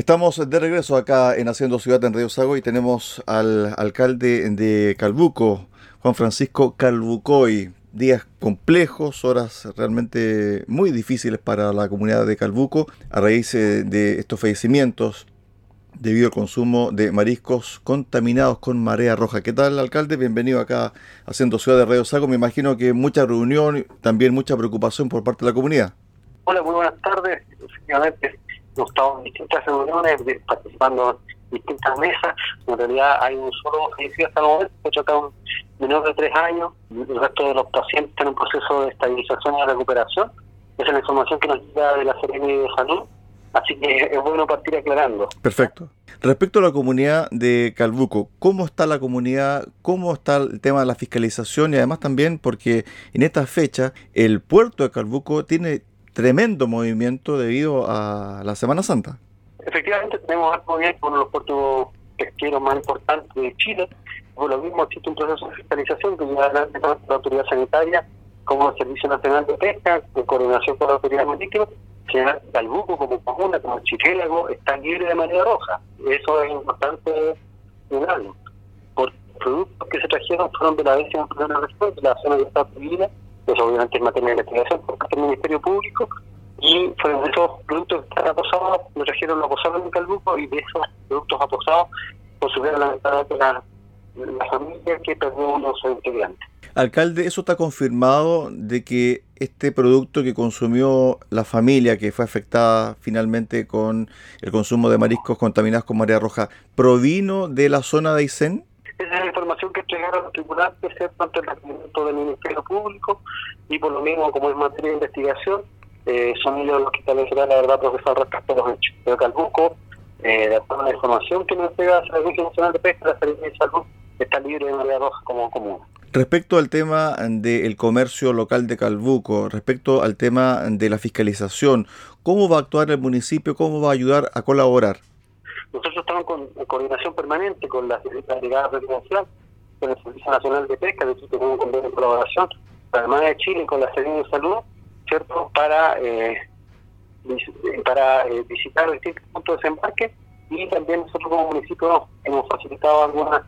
Estamos de regreso acá en Haciendo Ciudad en Río Sago y tenemos al alcalde de Calbuco, Juan Francisco Calbucoy. Días complejos, horas realmente muy difíciles para la comunidad de Calbuco a raíz eh, de estos fallecimientos debido al consumo de mariscos contaminados con marea roja. ¿Qué tal, alcalde? Bienvenido acá Haciendo Ciudad de Río Sago. Me imagino que mucha reunión, también mucha preocupación por parte de la comunidad. Hola, muy buenas tardes. Hemos estado en distintas reuniones, participando en distintas mesas. En realidad hay un solo fallecido hasta el momento, se trata un menor de tres años. El resto de los pacientes están en un proceso de estabilización y recuperación. Esa es la información que nos llega de la Serena de Salud. Así que es bueno partir aclarando. Perfecto. Respecto a la comunidad de Calbuco, ¿cómo está la comunidad? ¿Cómo está el tema de la fiscalización? Y además también porque en esta fecha el puerto de Calbuco tiene tremendo movimiento debido a la Semana Santa. Efectivamente, tenemos algo bien con los puertos pesqueros más importantes de Chile. Por lo mismo, existe un proceso de fiscalización que lleva adelante tanto la autoridad sanitaria como el Servicio Nacional de Pesca, en coordinación con la autoridad marítima, que Calbuco como comuna, como Chiquélago, está libre de marea roja. Eso es importante señalarlo. Por productos que se trajeron fueron de la décima primera región, de la zona de Estados Unidos, pues obviamente en materia de investigación por parte del Ministerio Público, y fueron esos productos que están aposados, nos trajeron los aposados en Calbuco, y de esos productos aposados consumieron lamentablemente la, la familia que perdió uno de sus integrantes. Alcalde, ¿eso está confirmado de que este producto que consumió la familia que fue afectada finalmente con el consumo de mariscos contaminados con marea roja provino de la zona de Aysén? Esa es la información que entregaron los tripulantes ante el requerimiento del Ministerio Público y por lo mismo, como es materia de investigación, eh, son ellos los que establecerán la verdad profesor respecto a los hechos. Pero Calbuco, eh, de acuerdo a la información que nos entrega el Servicio Nacional de Pesca, la Secretaría de Salud está libre de marea roja como común. Respecto al tema del comercio local de Calbuco, respecto al tema de la fiscalización, ¿cómo va a actuar el municipio? ¿Cómo va a ayudar a colaborar? Nosotros estamos con, en coordinación permanente con la Brigada Presidencial, con el Servicio Nacional de Pesca, de hecho tenemos un convenio de colaboración, además de Chile con la Secretaría de Salud, ¿cierto? Para, eh, para eh, visitar distintos puntos de desembarque y también nosotros como municipio hemos facilitado algunas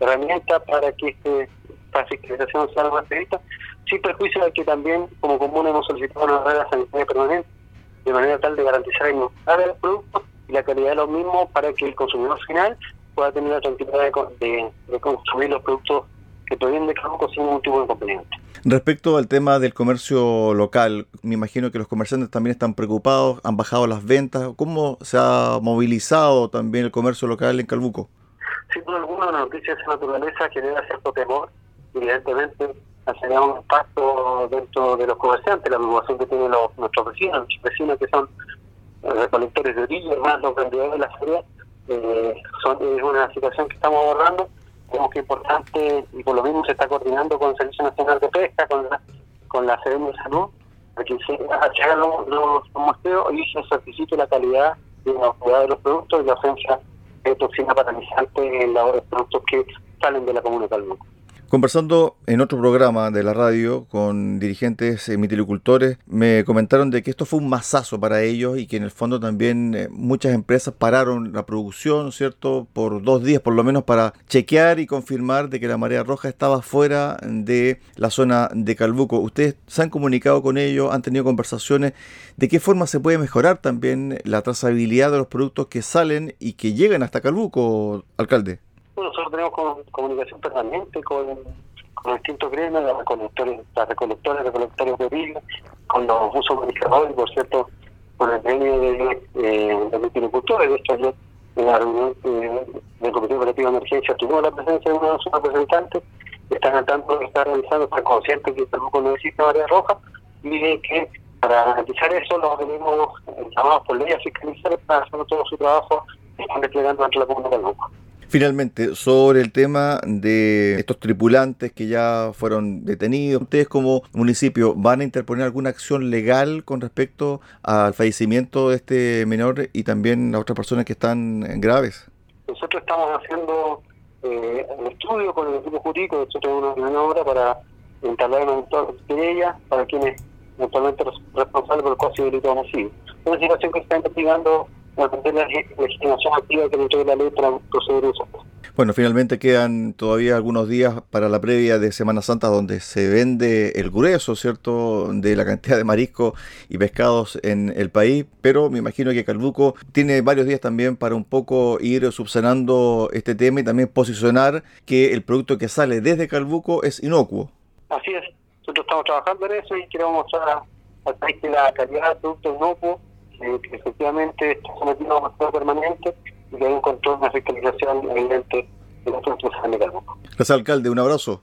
herramientas para que este esta fiscalización sea más estricta, sin perjuicio de que también como común hemos solicitado una regla sanitaria permanente de manera tal de garantizar el de los y la calidad de los mismos para que el consumidor final pueda tener la tranquilidad de, de, consumir los productos que provienen de campo sin ningún tipo de inconveniente. Respecto al tema del comercio local, me imagino que los comerciantes también están preocupados, han bajado las ventas. ¿Cómo se ha movilizado también el comercio local en Calbuco? Sin duda alguna, una noticia de esa naturaleza genera cierto temor evidentemente hacerá un impacto dentro de los comerciantes, la preocupación que tienen los, nuestros vecinos, nuestros vecinos que son eh, recolectores de orilla, más los vendedores de la feria, eh, son, es una situación que estamos abordando, como que importante, y por lo mismo se está coordinando con el Servicio Nacional de Pesca, con la, con la de Salud, para que se hagan los, los, y se certifique la calidad y la calidad de los productos y la ausencia de toxina paralizante en los productos que salen de la comuna de Calmuco. Conversando en otro programa de la radio con dirigentes mitilicultores, me comentaron de que esto fue un masazo para ellos y que en el fondo también eh, muchas empresas pararon la producción, ¿cierto? Por dos días por lo menos para chequear y confirmar de que la marea roja estaba fuera de la zona de Calbuco. ¿Ustedes se han comunicado con ellos? ¿Han tenido conversaciones? ¿De qué forma se puede mejorar también la trazabilidad de los productos que salen y que llegan hasta Calbuco, alcalde? Tenemos comunicación permanente con, con distintos gremios, las recolectores, las recolectores, recolectores de vidrio, con los usos y por cierto, con el gremio de, eh, de. De hecho, ayer en la reunión eh, del Comité Colectivo de Emergencia tuvimos la presencia de uno de sus representantes, están al tanto de realizando, están conscientes que tampoco no existe área roja y que para garantizar eso los venimos llamados por ley a fiscalizar para hacer todo su trabajo están desplegando ante la comunidad grupo. Finalmente, sobre el tema de estos tripulantes que ya fueron detenidos, ¿ustedes como municipio van a interponer alguna acción legal con respecto al fallecimiento de este menor y también a otras personas que están graves? Nosotros estamos haciendo eh, estudio con el equipo jurídico, nosotros tenemos una obra para instalar una de ella para quienes eventualmente responsables por el caso de delito homicidio. Una situación que está investigando la legitimación activa que le entregue la ley. Bueno, finalmente quedan todavía algunos días para la previa de Semana Santa donde se vende el grueso, ¿cierto?, de la cantidad de mariscos y pescados en el país, pero me imagino que Calbuco tiene varios días también para un poco ir subsanando este tema y también posicionar que el producto que sale desde Calbuco es inocuo. Así es, nosotros estamos trabajando en eso y queremos mostrar al país que la calidad del producto inocuo, que, que efectivamente está sometido a un permanente y hay un control, una fiscalización evidente de nuestros empresas de Gracias, alcalde. Un abrazo.